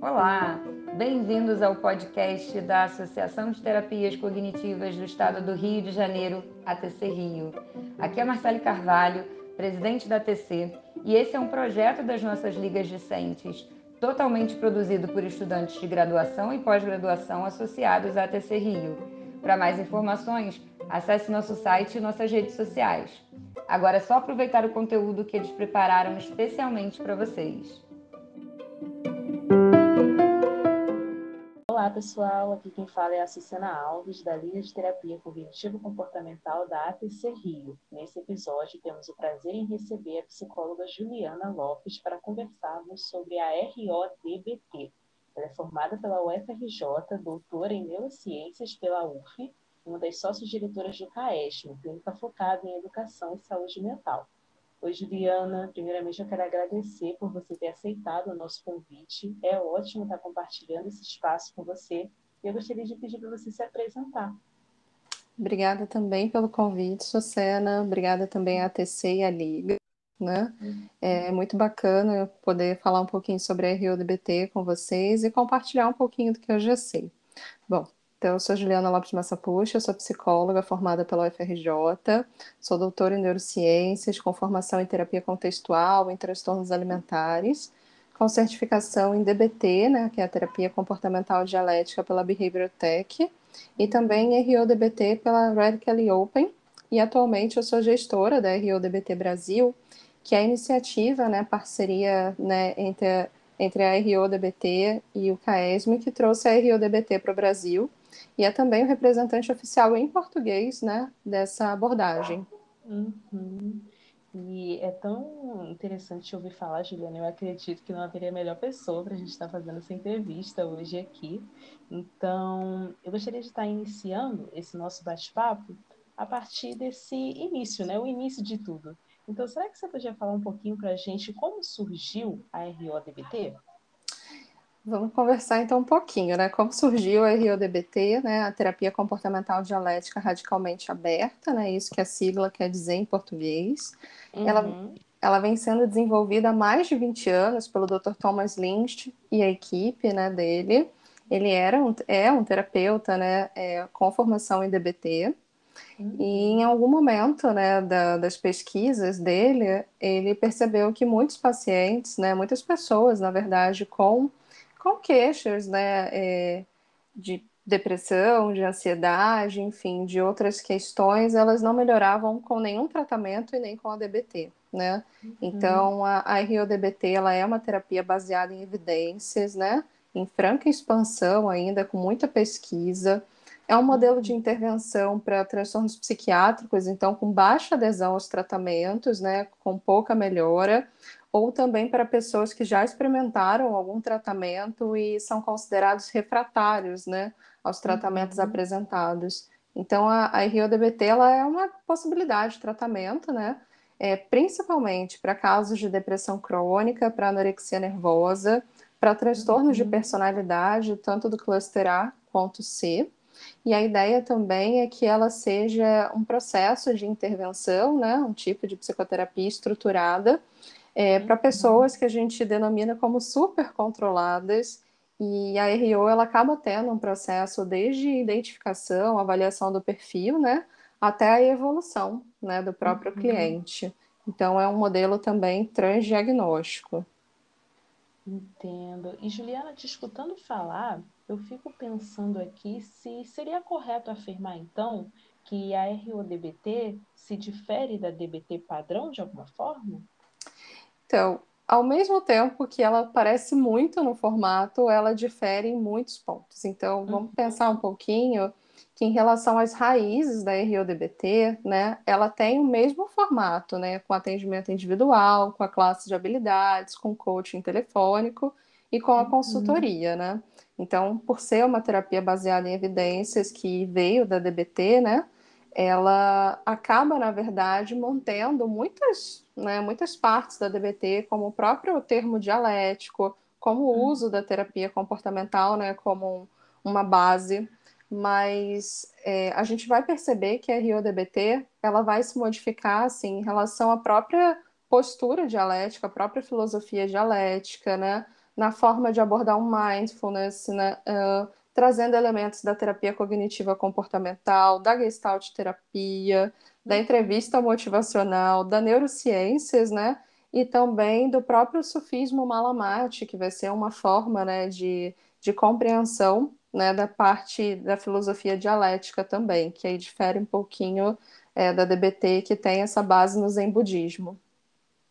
Olá, bem-vindos ao podcast da Associação de Terapias Cognitivas do Estado do Rio de Janeiro, ATC Rio. Aqui é Marcele Carvalho, presidente da ATC, e esse é um projeto das nossas ligas discentes, totalmente produzido por estudantes de graduação e pós-graduação associados à ATC Rio. Para mais informações, acesse nosso site e nossas redes sociais. Agora é só aproveitar o conteúdo que eles prepararam especialmente para vocês. Olá, pessoal. Aqui quem fala é a Cicena Alves, da Liga de Terapia Cognitivo-Comportamental da ATC Rio. Nesse episódio, temos o prazer em receber a psicóloga Juliana Lopes para conversarmos sobre a RODBT. Ela é formada pela UFRJ, doutora em Neurociências pela UF, uma das sócios-diretoras do CAESM, clínica focada em educação e saúde mental. Oi, Juliana. Primeiramente, eu quero agradecer por você ter aceitado o nosso convite. É ótimo estar compartilhando esse espaço com você. E eu gostaria de pedir para você se apresentar. Obrigada também pelo convite, Sucena. Obrigada também à ATC e à Liga. Né? Uhum. É muito bacana poder falar um pouquinho sobre a RODBT com vocês e compartilhar um pouquinho do que eu já sei. Bom, então, eu sou Juliana Lopes Massapuxa, sou psicóloga formada pela UFRJ, sou doutora em neurociências, com formação em terapia contextual, em transtornos alimentares, com certificação em DBT, né, que é a terapia comportamental dialética pela Behavioral Tech, e também em RODBT pela Radically Open, e atualmente eu sou gestora da RODBT Brasil, que é a iniciativa, né, parceria né, entre, entre a RODBT e o CAESM, que trouxe a RODBT para o Brasil, e é também o representante oficial em português né, dessa abordagem. Uhum. E é tão interessante ouvir falar, Juliana. Eu acredito que não haveria melhor pessoa para a gente estar fazendo essa entrevista hoje aqui. Então, eu gostaria de estar iniciando esse nosso bate-papo a partir desse início, né? O início de tudo. Então, será que você podia falar um pouquinho para a gente como surgiu a RODBT? Vamos conversar então um pouquinho, né? Como surgiu a RODBT, né? A terapia comportamental dialética radicalmente aberta, né? Isso que a sigla quer dizer em português. Uhum. Ela, ela vem sendo desenvolvida há mais de 20 anos pelo Dr. Thomas Lynch e a equipe, né, dele. Ele era um, é um terapeuta, né, é, com formação em DBT. Uhum. E em algum momento, né, da, das pesquisas dele, ele percebeu que muitos pacientes, né, muitas pessoas, na verdade, com com queixas, né, é, de depressão, de ansiedade, enfim, de outras questões, elas não melhoravam com nenhum tratamento e nem com a DBT, né? Uhum. Então, a, a RIODBT, ela é uma terapia baseada em evidências, né? Em franca expansão ainda, com muita pesquisa. É um modelo de intervenção para transtornos psiquiátricos, então, com baixa adesão aos tratamentos, né? Com pouca melhora ou também para pessoas que já experimentaram algum tratamento e são considerados refratários né, aos tratamentos uhum. apresentados. Então, a, a RIODBT ela é uma possibilidade de tratamento, né? É, principalmente para casos de depressão crônica, para anorexia nervosa, para transtornos uhum. de personalidade, tanto do cluster A quanto C. E a ideia também é que ela seja um processo de intervenção, né, um tipo de psicoterapia estruturada, é, para uhum. pessoas que a gente denomina como super controladas. E a RO ela acaba tendo um processo desde identificação, avaliação do perfil, né, até a evolução, né, do próprio uhum. cliente. Então é um modelo também transdiagnóstico. Entendo. E Juliana, te escutando falar, eu fico pensando aqui se seria correto afirmar então que a RODBT se difere da DBT padrão de alguma forma? Então, ao mesmo tempo que ela parece muito no formato, ela difere em muitos pontos. Então, vamos uhum. pensar um pouquinho que em relação às raízes da RODBT, né, ela tem o mesmo formato, né, com atendimento individual, com a classe de habilidades, com coaching telefônico e com a uhum. consultoria, né? Então, por ser uma terapia baseada em evidências que veio da DBT, né, ela acaba, na verdade, mantendo muitas, né, muitas partes da DBT, como o próprio termo dialético, como o uso da terapia comportamental né, como uma base, mas é, a gente vai perceber que a RIODBT ela vai se modificar assim, em relação à própria postura dialética, a própria filosofia dialética, né? Na forma de abordar um mindfulness, né? Uh, trazendo elementos da terapia cognitiva comportamental, da gestalt terapia, da entrevista motivacional, da neurociências, né? E também do próprio sufismo malamate, que vai ser uma forma, né, de, de compreensão, né, da parte da filosofia dialética também, que aí difere um pouquinho é, da DBT, que tem essa base no Zen budismo.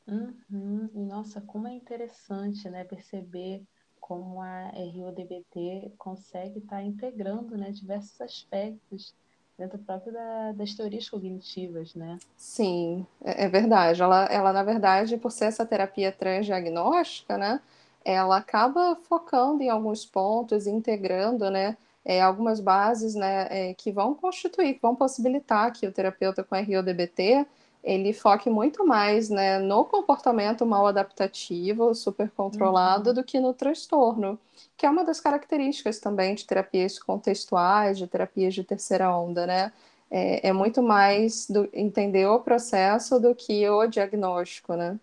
Uhum. Nossa, como é interessante, né, perceber como a RODBT consegue estar tá integrando, né, diversos aspectos dentro próprio da, das teorias cognitivas, né? Sim, é, é verdade. Ela, ela, na verdade, por ser essa terapia transdiagnóstica, né, ela acaba focando em alguns pontos, integrando, né, é, algumas bases, né, é, que vão constituir, que vão possibilitar que o terapeuta com RODBT ele foque muito mais né, no comportamento mal adaptativo, super controlado, uhum. do que no transtorno, que é uma das características também de terapias contextuais, de terapias de terceira onda, né? É, é muito mais do, entender o processo do que o diagnóstico, né?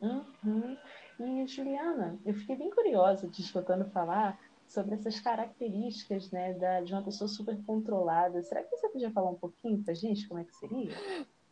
Uhum. E, Juliana, eu fiquei bem curiosa te escutando falar sobre essas características né, da, de uma pessoa super controlada. Será que você podia falar um pouquinho para a gente como é que seria?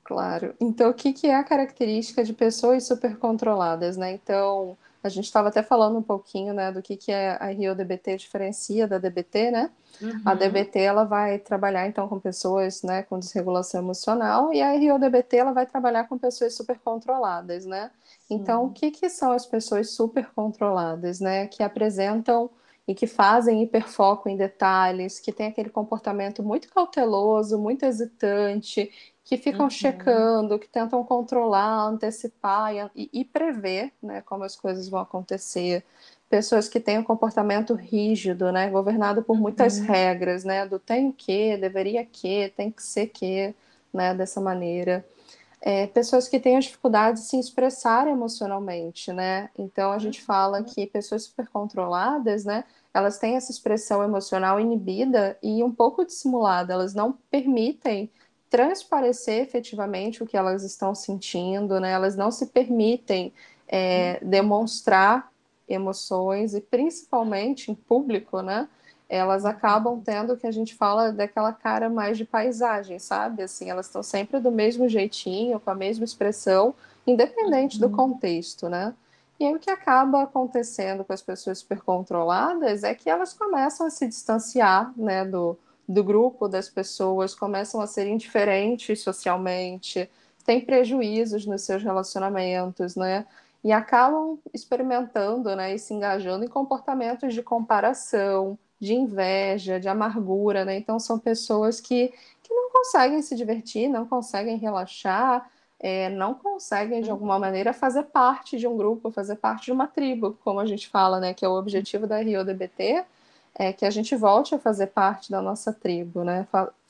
Claro. Então, o que, que é a característica de pessoas supercontroladas, né? Então, a gente estava até falando um pouquinho, né, do que, que é a RIO-DBT diferencia da DBT, né? Uhum. A DBT, ela vai trabalhar, então, com pessoas, né, com desregulação emocional, e a RIO-DBT, ela vai trabalhar com pessoas supercontroladas, né? Então, o que, que são as pessoas supercontroladas, né? Que apresentam e que fazem hiperfoco em detalhes, que tem aquele comportamento muito cauteloso, muito hesitante, que ficam uhum. checando, que tentam controlar, antecipar e, e, prever né, como as coisas vão acontecer. Pessoas que têm um comportamento rígido, né, governado por muitas uhum. regras, né, do tem que, deveria que, tem que ser que, né, dessa maneira. É, pessoas que têm a dificuldade de se expressar emocionalmente, né? Então a gente fala uhum. que pessoas super controladas, né? Elas têm essa expressão emocional inibida e um pouco dissimulada. Elas não permitem transparecer efetivamente o que elas estão sentindo, né? Elas não se permitem é, demonstrar emoções e principalmente em público, né? Elas acabam tendo o que a gente fala daquela cara mais de paisagem, sabe? Assim, elas estão sempre do mesmo jeitinho, com a mesma expressão, independente uhum. do contexto, né? E aí o que acaba acontecendo com as pessoas supercontroladas é que elas começam a se distanciar, né, do, do grupo das pessoas começam a ser indiferentes socialmente, têm prejuízos nos seus relacionamentos, né? E acabam experimentando, né, e se engajando em comportamentos de comparação, de inveja, de amargura, né? Então são pessoas que, que não conseguem se divertir, não conseguem relaxar, é, não conseguem de alguma maneira fazer parte de um grupo, fazer parte de uma tribo, como a gente fala, né? Que é o objetivo da Rio DBT, é que a gente volte a fazer parte da nossa tribo, né?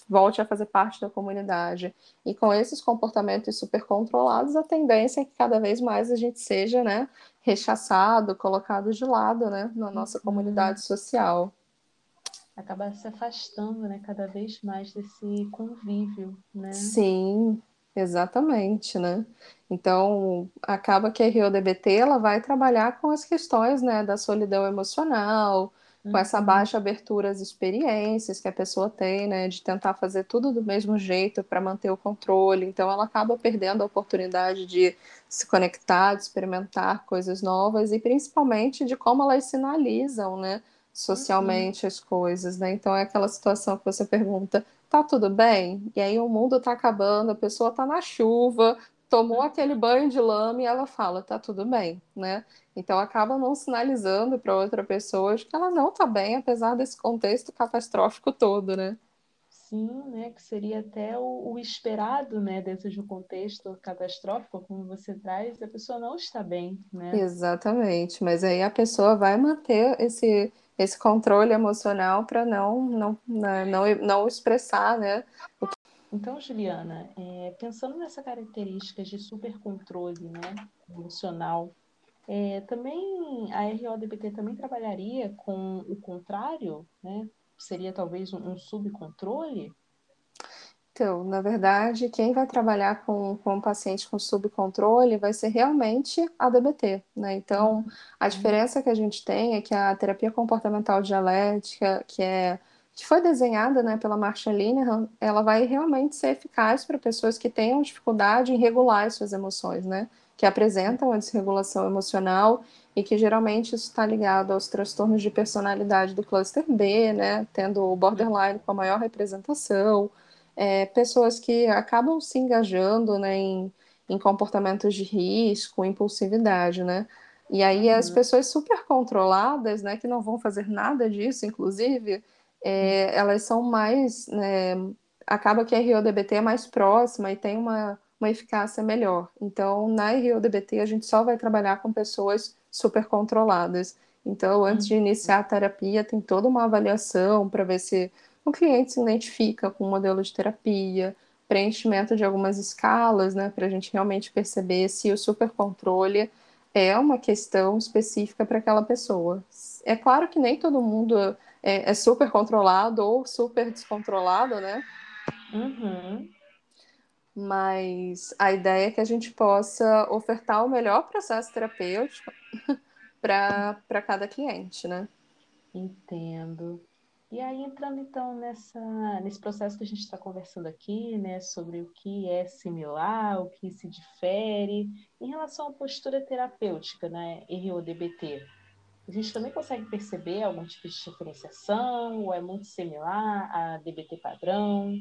Volte a fazer parte da comunidade. E com esses comportamentos super controlados, a tendência é que cada vez mais a gente seja, né, rechaçado, colocado de lado, né, na nossa uhum. comunidade social. Acaba se afastando, né, cada vez mais desse convívio, né? Sim, exatamente, né? Então, acaba que a RioDBT ela vai trabalhar com as questões, né, da solidão emocional, com essa uhum. baixa abertura às experiências que a pessoa tem, né, de tentar fazer tudo do mesmo jeito para manter o controle. Então, ela acaba perdendo a oportunidade de se conectar, de experimentar coisas novas e principalmente de como elas sinalizam, né, socialmente uhum. as coisas, né? Então, é aquela situação que você pergunta: tá tudo bem? E aí o mundo tá acabando, a pessoa tá na chuva, tomou aquele banho de lama e ela fala, tá tudo bem, né? Então acaba não sinalizando para outra pessoa de que ela não tá bem, apesar desse contexto catastrófico todo, né? Sim, né? Que seria até o, o esperado, né? Dentro de um contexto catastrófico, como você traz, a pessoa não está bem, né? Exatamente, mas aí a pessoa vai manter esse, esse controle emocional para não, não, né, não, não expressar, né? O que então, Juliana, é, pensando nessa característica de supercontrole né, emocional, é, também a RODBT também trabalharia com o contrário, né? Seria talvez um, um subcontrole? Então, na verdade, quem vai trabalhar com, com o paciente com subcontrole vai ser realmente a DBT, né? Então, a uhum. diferença que a gente tem é que a terapia comportamental dialética, que é que foi desenhada né, pela Marcia Linehan, ela vai realmente ser eficaz para pessoas que tenham dificuldade em regular as suas emoções, né? Que apresentam a desregulação emocional e que geralmente isso está ligado aos transtornos de personalidade do cluster B, né? Tendo o borderline com a maior representação, é, pessoas que acabam se engajando né, em, em comportamentos de risco, impulsividade, né? E aí uhum. as pessoas super controladas, né, que não vão fazer nada disso, inclusive, é, elas são mais, né, acaba que a RODBT é mais próxima e tem uma, uma eficácia melhor. Então, na RODBT, a gente só vai trabalhar com pessoas super controladas. Então, antes de uhum. iniciar a terapia, tem toda uma avaliação para ver se o cliente se identifica com o modelo de terapia, preenchimento de algumas escalas, né, para a gente realmente perceber se o supercontrole é uma questão específica para aquela pessoa. É claro que nem todo mundo é, é super controlado ou super descontrolado, né? Uhum. Mas a ideia é que a gente possa ofertar o melhor processo terapêutico para cada cliente, né? Entendo. E aí, entrando então nessa, nesse processo que a gente está conversando aqui, né, sobre o que é similar, o que se difere, em relação à postura terapêutica, né, RODBT, a gente também consegue perceber algum tipo de diferenciação, ou é muito similar a DBT padrão?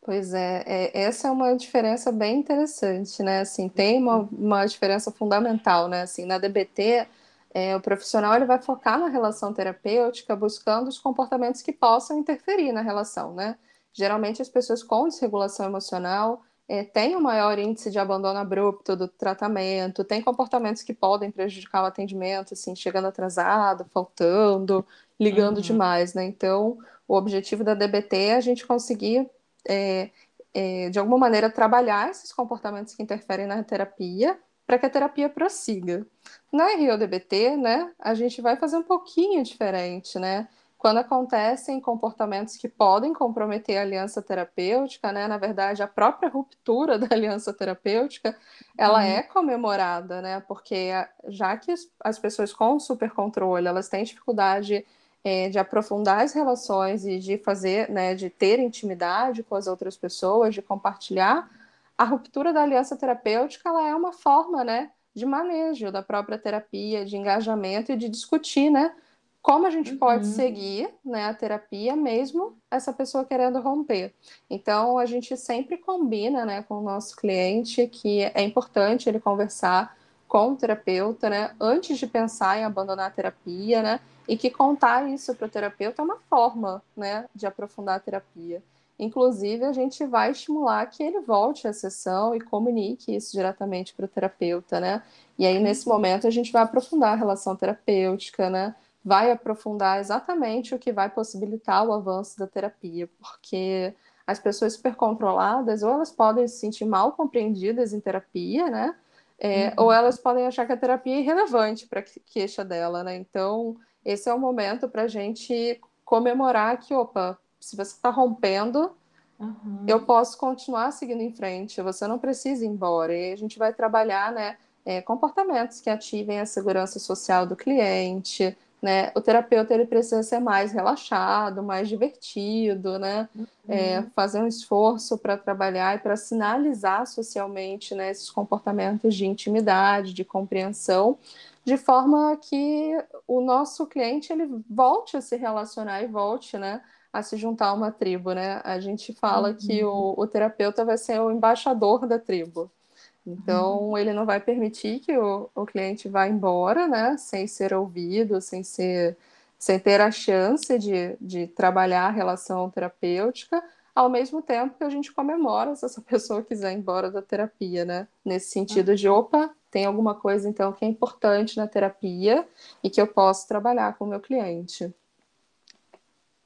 Pois é, é, essa é uma diferença bem interessante, né? Assim, tem uma, uma diferença fundamental, né? Assim, na DBT, é, o profissional ele vai focar na relação terapêutica, buscando os comportamentos que possam interferir na relação, né? Geralmente as pessoas com desregulação emocional é, têm um maior índice de abandono abrupto do tratamento, têm comportamentos que podem prejudicar o atendimento, assim, chegando atrasado, faltando, ligando uhum. demais, né? Então, o objetivo da DBT é a gente conseguir, é, é, de alguma maneira, trabalhar esses comportamentos que interferem na terapia para que a terapia prossiga. Na RIODBT, né, a gente vai fazer um pouquinho diferente, né? Quando acontecem comportamentos que podem comprometer a aliança terapêutica, né, na verdade, a própria ruptura da aliança terapêutica, ela uhum. é comemorada, né? Porque já que as pessoas com supercontrole, elas têm dificuldade é, de aprofundar as relações e de fazer, né, de ter intimidade com as outras pessoas, de compartilhar a ruptura da aliança terapêutica ela é uma forma né, de manejo da própria terapia, de engajamento e de discutir né, como a gente uhum. pode seguir né, a terapia mesmo essa pessoa querendo romper. Então, a gente sempre combina né, com o nosso cliente que é importante ele conversar com o terapeuta né, antes de pensar em abandonar a terapia, né, e que contar isso para o terapeuta é uma forma né, de aprofundar a terapia. Inclusive, a gente vai estimular que ele volte à sessão e comunique isso diretamente para o terapeuta, né? E aí, nesse momento, a gente vai aprofundar a relação terapêutica, né? Vai aprofundar exatamente o que vai possibilitar o avanço da terapia, porque as pessoas supercontroladas, ou elas podem se sentir mal compreendidas em terapia, né? É, uhum. Ou elas podem achar que a terapia é irrelevante para a queixa dela, né? Então, esse é o momento para a gente comemorar que, opa, se você está rompendo, uhum. eu posso continuar seguindo em frente, você não precisa ir embora. E a gente vai trabalhar né, é, comportamentos que ativem a segurança social do cliente. Né? O terapeuta ele precisa ser mais relaxado, mais divertido, né? Uhum. É, fazer um esforço para trabalhar e para sinalizar socialmente né, esses comportamentos de intimidade, de compreensão, de forma que o nosso cliente ele volte a se relacionar e volte né, a se juntar a uma tribo, né? A gente fala uhum. que o, o, terapeuta vai ser o embaixador da tribo. Então, uhum. ele não vai permitir que o, o cliente vá embora, né? Sem ser ouvido, sem ser sem ter a chance de, de trabalhar a relação terapêutica, ao mesmo tempo que a gente comemora se essa pessoa quiser ir embora da terapia, né? Nesse sentido de, opa, tem alguma coisa então que é importante na terapia e que eu posso trabalhar com o meu cliente.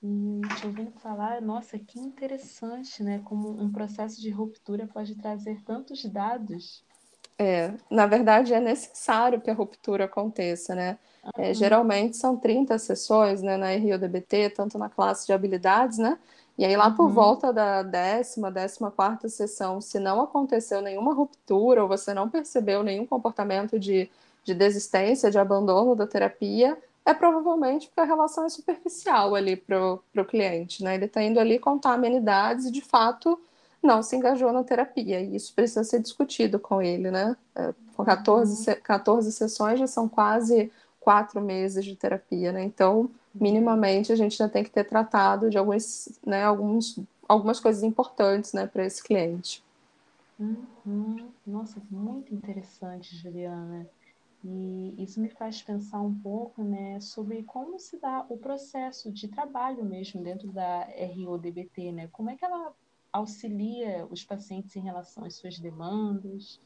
Hum, te ouvindo falar, nossa, que interessante, né? Como um processo de ruptura pode trazer tantos dados. É, na verdade é necessário que a ruptura aconteça, né? Uhum. É, geralmente são 30 sessões né, na RIODBT, tanto na classe de habilidades, né? E aí, lá uhum. por volta da décima, décima quarta sessão, se não aconteceu nenhuma ruptura ou você não percebeu nenhum comportamento de, de desistência, de abandono da terapia, é provavelmente porque a relação é superficial ali para o cliente, né? Ele está indo ali contar amenidades e, de fato, não se engajou na terapia. E isso precisa ser discutido com ele, né? É, 14, 14 sessões já são quase quatro meses de terapia, né? Então, minimamente, a gente já tem que ter tratado de alguns, né, alguns, algumas coisas importantes, né, para esse cliente. Uhum. Nossa, muito interessante, Juliana. E isso me faz pensar um pouco né, sobre como se dá o processo de trabalho mesmo dentro da RODBT, né? Como é que ela auxilia os pacientes em relação às suas demandas?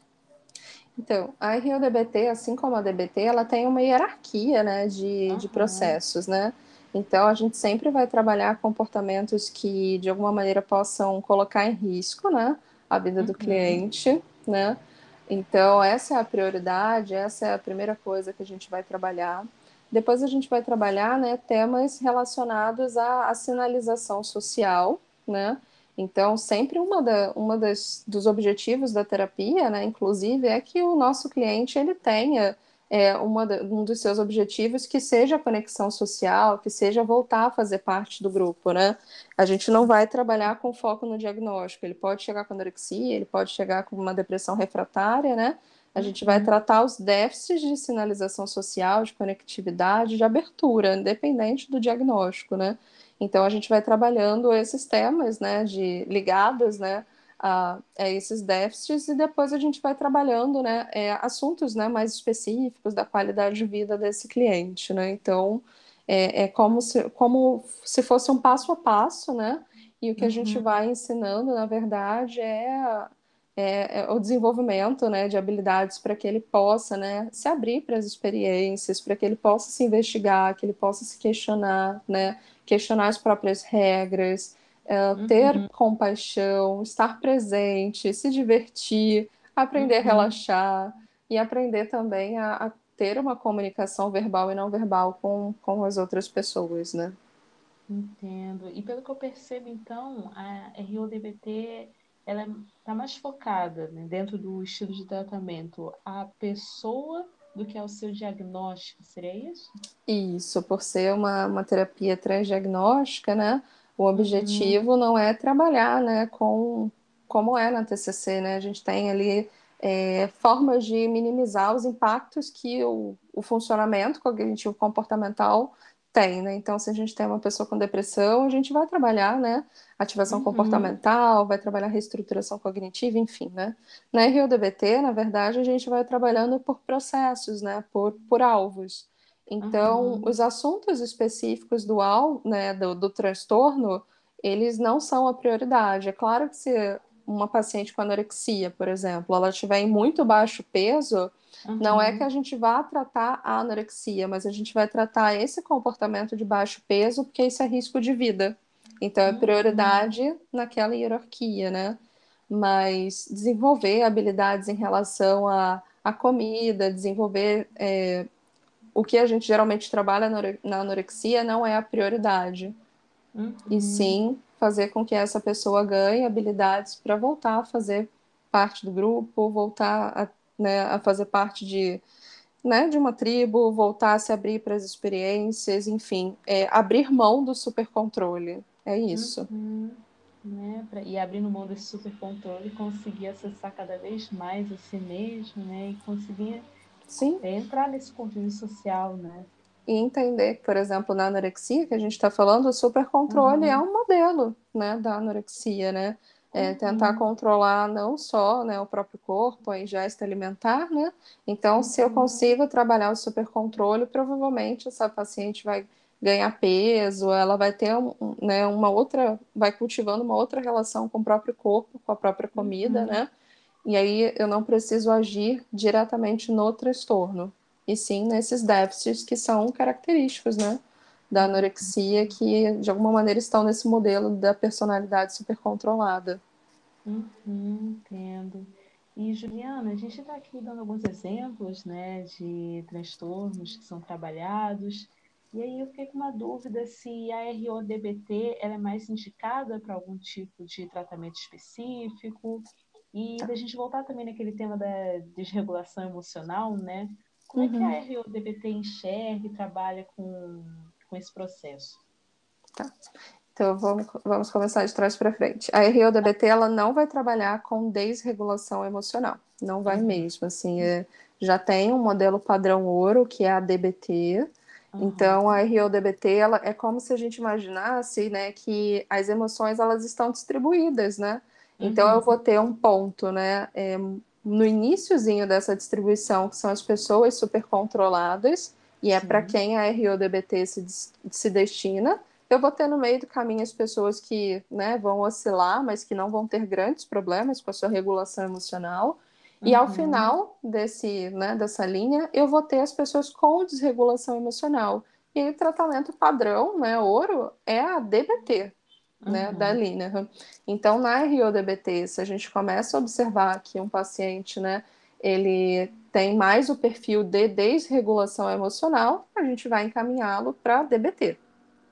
Então, a RODBT, assim como a DBT, ela tem uma hierarquia né, de, uhum. de processos, né? Então, a gente sempre vai trabalhar comportamentos que, de alguma maneira, possam colocar em risco né, a vida uhum. do cliente, né? Então, essa é a prioridade, essa é a primeira coisa que a gente vai trabalhar. Depois a gente vai trabalhar né, temas relacionados à, à sinalização social, né? Então, sempre uma, da, uma das, dos objetivos da terapia, né, inclusive, é que o nosso cliente ele tenha é, uma, um dos seus objetivos que seja a conexão social, que seja voltar a fazer parte do grupo, né? A gente não vai trabalhar com foco no diagnóstico. Ele pode chegar com anorexia, ele pode chegar com uma depressão refratária, né? A gente vai uhum. tratar os déficits de sinalização social, de conectividade, de abertura, independente do diagnóstico, né? Então a gente vai trabalhando esses temas, né, de ligados, né, a, a esses déficits e depois a gente vai trabalhando, né, é, assuntos, né, mais específicos da qualidade de vida desse cliente, né. Então é, é como se como se fosse um passo a passo, né. E o que uhum. a gente uhum. vai ensinando, na verdade, é é, é, o desenvolvimento né, de habilidades para que ele possa né, se abrir para as experiências, para que ele possa se investigar, que ele possa se questionar, né, questionar as próprias regras, é, uhum. ter compaixão, estar presente, se divertir, aprender uhum. a relaxar e aprender também a, a, ter uma comunicação verbal e não verbal com, com as outras pessoas, né? Entendo. E pelo que eu percebo, então, a RODBT ela está mais focada né, dentro do estilo de tratamento a pessoa do que ao seu diagnóstico, seria isso? Isso, por ser uma, uma terapia transdiagnóstica, né? O objetivo uhum. não é trabalhar, né, com como é na TCC, né? A gente tem ali é, formas de minimizar os impactos que o, o funcionamento cognitivo comportamental tem, né? Então, se a gente tem uma pessoa com depressão, a gente vai trabalhar, né? Ativação uhum. comportamental, vai trabalhar reestruturação cognitiva, enfim, né? Na RODBT, na verdade, a gente vai trabalhando por processos, né? Por, por alvos. Então, uhum. os assuntos específicos do, né, do, do transtorno, eles não são a prioridade. É claro que se uma paciente com anorexia, por exemplo, ela estiver em muito baixo peso, Uhum. Não é que a gente vá tratar a anorexia, mas a gente vai tratar esse comportamento de baixo peso, porque isso é risco de vida. Então, é uhum. prioridade uhum. naquela hierarquia, né? Mas desenvolver habilidades em relação à, à comida, desenvolver é, o que a gente geralmente trabalha na anorexia não é a prioridade. Uhum. E sim fazer com que essa pessoa ganhe habilidades para voltar a fazer parte do grupo, voltar a né, a fazer parte de, né, de uma tribo, voltar a se abrir para as experiências, enfim, é, abrir mão do supercontrole. É isso. Uhum. Né, pra, e abrindo mão desse supercontrole, conseguir acessar cada vez mais a si mesmo, né, e conseguir Sim. É, entrar nesse convívio social, né. E entender por exemplo, na anorexia, que a gente está falando, o supercontrole uhum. é um modelo, né, da anorexia, né, é, tentar uhum. controlar não só né, o próprio corpo, a ingesta alimentar, né? Então, uhum. se eu uhum. consigo trabalhar o supercontrole, provavelmente essa paciente vai ganhar peso, ela vai ter um, né, uma outra, vai cultivando uma outra relação com o próprio corpo, com a própria comida, uhum. né? E aí eu não preciso agir diretamente no transtorno, e sim nesses déficits que são característicos, né? da anorexia que de alguma maneira estão nesse modelo da personalidade supercontrolada. Uhum, entendo. E Juliana, a gente está aqui dando alguns exemplos, né, de transtornos que são trabalhados. E aí eu fiquei com uma dúvida se a RODBT ela é mais indicada para algum tipo de tratamento específico. E da gente voltar também naquele tema da desregulação emocional, né? Como uhum. é que a uhum. RODBT enxerga e trabalha com, com esse processo? Tá. Então vamos, vamos começar de trás para frente. A RODBT ela não vai trabalhar com desregulação emocional, não vai uhum. mesmo. Assim, é, já tem um modelo padrão ouro que é a DBT, Uhum. Então, a RODBT ela é como se a gente imaginasse, né, que as emoções elas estão distribuídas, né? Então, uhum. eu vou ter um ponto, né, é, no iníciozinho dessa distribuição, que são as pessoas super controladas, e é para quem a RODBT se, se destina. Eu vou ter no meio do caminho as pessoas que né, vão oscilar, mas que não vão ter grandes problemas com a sua regulação emocional. E ao uhum. final desse, né, dessa linha, eu vou ter as pessoas com desregulação emocional. E o tratamento padrão, né, ouro, é a DBT, uhum. né, da linha. Então, na RODBT, se a gente começa a observar que um paciente, né, ele tem mais o perfil de desregulação emocional, a gente vai encaminhá-lo para DBT.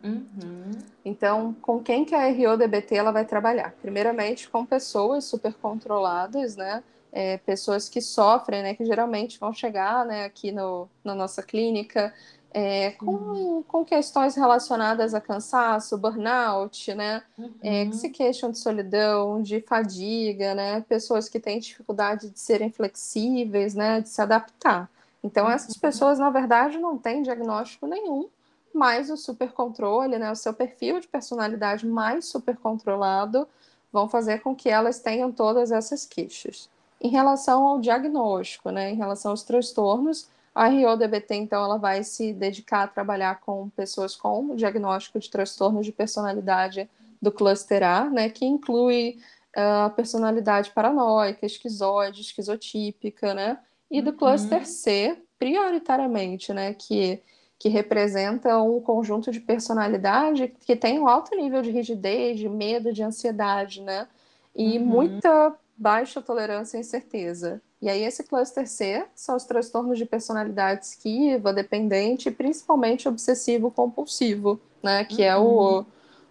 Uhum. Então, com quem que a RODBT ela vai trabalhar? Primeiramente, com pessoas super controladas, né? é, pessoas que sofrem, né, que geralmente vão chegar né, aqui no, na nossa clínica é, com, com questões relacionadas a cansaço, burnout, né, uhum. é, que se queixam de solidão, de fadiga, né, pessoas que têm dificuldade de serem flexíveis, né, de se adaptar. Então, essas uhum. pessoas, na verdade, não têm diagnóstico nenhum, mas o supercontrole, né, o seu perfil de personalidade mais supercontrolado vão fazer com que elas tenham todas essas queixas. Em relação ao diagnóstico, né, em relação aos transtornos, a RODBT, então, ela vai se dedicar a trabalhar com pessoas com diagnóstico de transtornos de personalidade do cluster A, né, que inclui ah, a uh, personalidade paranoica, esquizoide, esquizotípica, né, e do uhum. cluster C, prioritariamente, né, que, que representa um conjunto de personalidade que tem um alto nível de rigidez, de medo, de ansiedade, né, e uhum. muita baixa tolerância e incerteza. E aí, esse cluster C são os transtornos de personalidade esquiva, dependente e principalmente obsessivo-compulsivo, né? Que uhum. é o, uhum.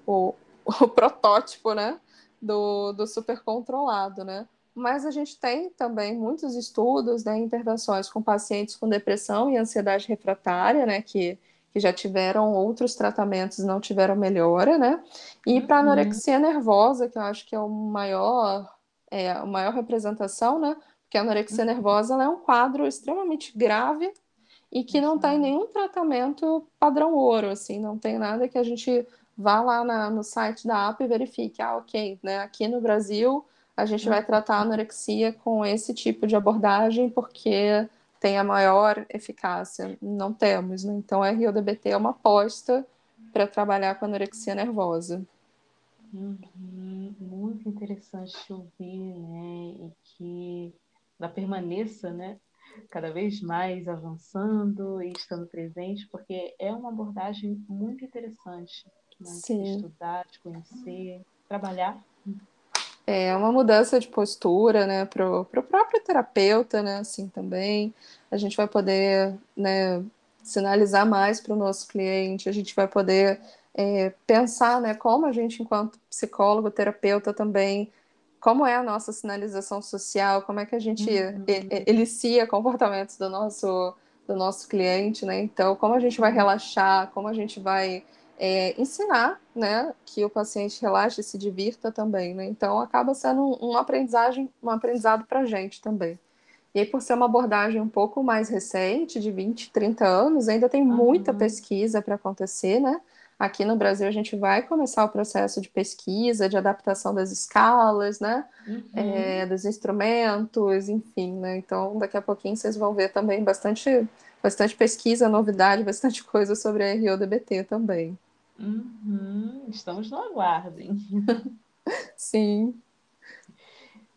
o, o, protótipo, né? Do, do supercontrolado, né? Mas a gente tem também muitos estudos, né? Intervenções com pacientes com depressão e ansiedade refratária, né? Que, que já tiveram outros tratamentos e não tiveram melhora, né? E uhum. para anorexia nervosa, que eu acho que é o maior é, a maior representação, né? Porque a anorexia nervosa é um quadro extremamente grave e que não tem nenhum tratamento padrão ouro, assim, não tem nada que a gente vá lá na, no site da app e verifique, ah, ok, né? Aqui no Brasil a gente vai tratar a anorexia com esse tipo de abordagem porque tem a maior eficácia. Não temos, né? Então a RODBT é uma aposta para trabalhar com anorexia nervosa. Uhum, muito interessante te ouvir, né? E que ela permaneça, né? Cada vez mais avançando e estando presente, porque é uma abordagem muito interessante né? de estudar, de conhecer, trabalhar. É uma mudança de postura, né, para o próprio terapeuta, né, assim também. A gente vai poder, né, sinalizar mais para o nosso cliente, a gente vai poder é, pensar né, como a gente, enquanto psicólogo, terapeuta também, como é a nossa sinalização social, como é que a gente uhum. elicia comportamentos do nosso, do nosso cliente, né? Então, como a gente vai relaxar, como a gente vai é, ensinar, né, que o paciente relaxe e se divirta também, né? Então, acaba sendo um, um aprendizagem, um aprendizado para a gente também. E aí, por ser uma abordagem um pouco mais recente, de 20, 30 anos, ainda tem muita uhum. pesquisa para acontecer, né? Aqui no Brasil, a gente vai começar o processo de pesquisa, de adaptação das escalas, né? Uhum. É, dos instrumentos, enfim, né? Então, daqui a pouquinho vocês vão ver também bastante, bastante pesquisa, novidade, bastante coisa sobre a RODBT também. Uhum. Estamos no aguardo, hein? Sim.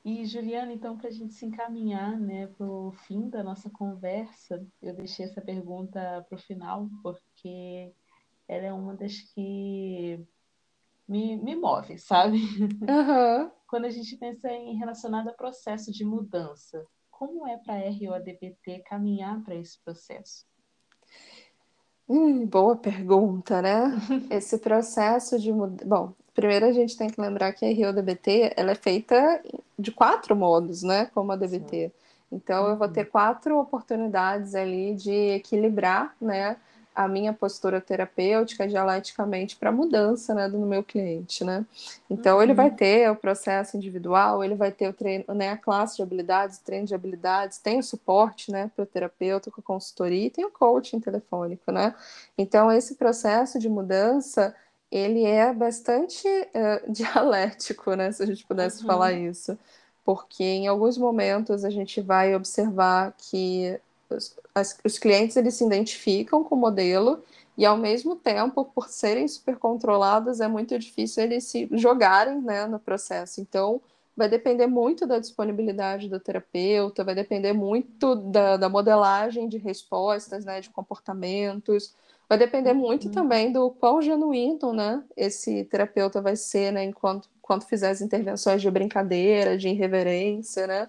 E, Juliana, então, para a gente se encaminhar né, para o fim da nossa conversa, eu deixei essa pergunta para o final, porque ela é uma das que me, me move, sabe? Uhum. Quando a gente pensa em relacionado a processo de mudança, como é para a RODBT caminhar para esse processo? Hum, boa pergunta, né? Esse processo de mudança. Bom, primeiro a gente tem que lembrar que a RIO-DBT ela é feita de quatro modos, né? Como a DBT. Sim. Então, eu vou ter quatro oportunidades ali de equilibrar, né? A minha postura terapêutica dialeticamente para mudança né, do meu cliente, né? Então uhum. ele vai ter o processo individual, ele vai ter o treino, né, a classe de habilidades, treino de habilidades, tem o suporte, né, para o terapeuta com a consultoria e tem o coaching telefônico, né? Então esse processo de mudança ele é bastante uh, dialético, né, se a gente pudesse uhum. falar isso, porque em alguns momentos a gente vai observar que as, os clientes eles se identificam com o modelo e ao mesmo tempo, por serem super controlados, é muito difícil eles se jogarem né, no processo. Então, vai depender muito da disponibilidade do terapeuta, vai depender muito da, da modelagem de respostas, né, de comportamentos, vai depender muito uhum. também do quão genuíno né, esse terapeuta vai ser né, enquanto, enquanto fizer as intervenções de brincadeira, de irreverência, né?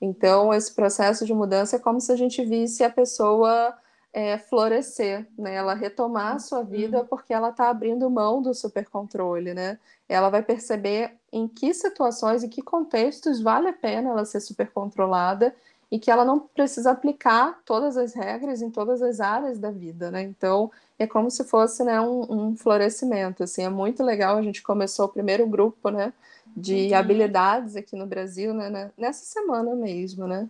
Então, esse processo de mudança é como se a gente visse a pessoa é, florescer, né? Ela retomar a sua vida uhum. porque ela está abrindo mão do supercontrole, né? Ela vai perceber em que situações e que contextos vale a pena ela ser supercontrolada e que ela não precisa aplicar todas as regras em todas as áreas da vida, né? Então, é como se fosse né, um, um florescimento, assim, é muito legal, a gente começou o primeiro grupo, né? de uhum. habilidades aqui no Brasil, né, né, nessa semana mesmo, né?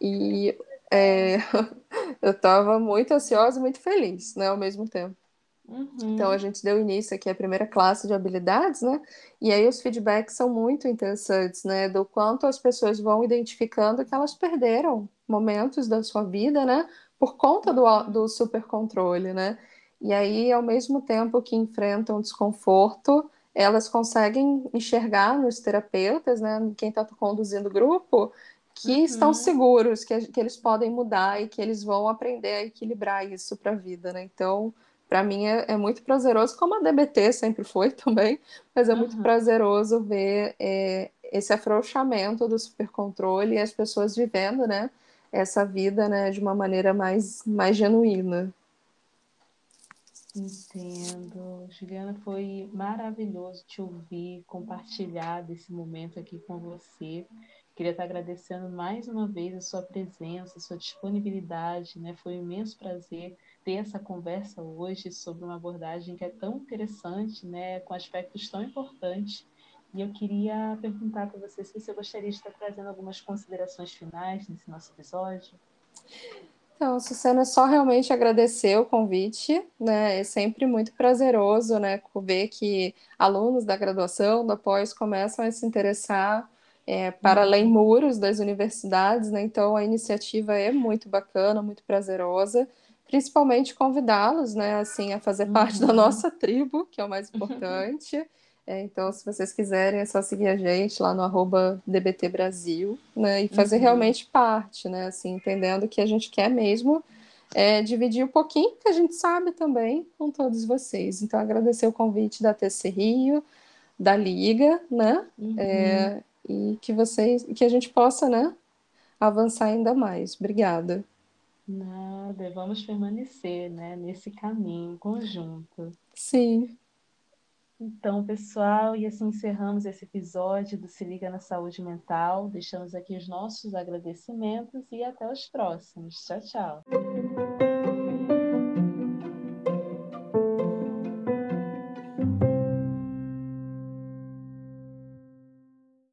E é, eu estava muito ansiosa e muito feliz, né, ao mesmo tempo. Uhum. Então a gente deu início aqui à primeira classe de habilidades, né? E aí os feedbacks são muito interessantes, né? Do quanto as pessoas vão identificando que elas perderam momentos da sua vida, né? Por conta do, do supercontrole, né? E aí, ao mesmo tempo que enfrentam desconforto, elas conseguem enxergar nos terapeutas, né, quem está conduzindo o grupo, que uhum. estão seguros, que, que eles podem mudar e que eles vão aprender a equilibrar isso para a vida, né? Então, para mim é, é, muito prazeroso, como a DBT sempre foi também, mas é uhum. muito prazeroso ver é, esse afrouxamento do supercontrole e as pessoas vivendo, né, essa vida, né, de uma maneira mais, mais genuína. Entendo. Juliana, foi maravilhoso te ouvir, compartilhar desse momento aqui com você. Queria estar agradecendo mais uma vez a sua presença, a sua disponibilidade, né? Foi um imenso prazer ter essa conversa hoje sobre uma abordagem que é tão interessante, né? Com aspectos tão importantes. E eu queria perguntar para você se você gostaria de estar trazendo algumas considerações finais nesse nosso episódio. Então, Susana, só realmente agradecer o convite, né? É sempre muito prazeroso, né, ver que alunos da graduação, da pós, começam a se interessar é, para além uhum. muros das universidades, né? Então, a iniciativa é muito bacana, muito prazerosa, principalmente convidá-los, né, assim, a fazer parte da uhum. nossa tribo, que é o mais importante. É, então, se vocês quiserem, é só seguir a gente lá no arroba DBT Brasil, né? E fazer uhum. realmente parte, né? Assim, entendendo que a gente quer mesmo é, dividir um pouquinho que a gente sabe também com todos vocês. Então, agradecer o convite da TC Rio, da Liga, né? Uhum. É, e que vocês, que a gente possa, né? Avançar ainda mais. Obrigada. Nada, vamos permanecer, né? Nesse caminho conjunto. Sim. Então, pessoal, e assim encerramos esse episódio do Se Liga na Saúde Mental. Deixamos aqui os nossos agradecimentos e até os próximos. Tchau, tchau.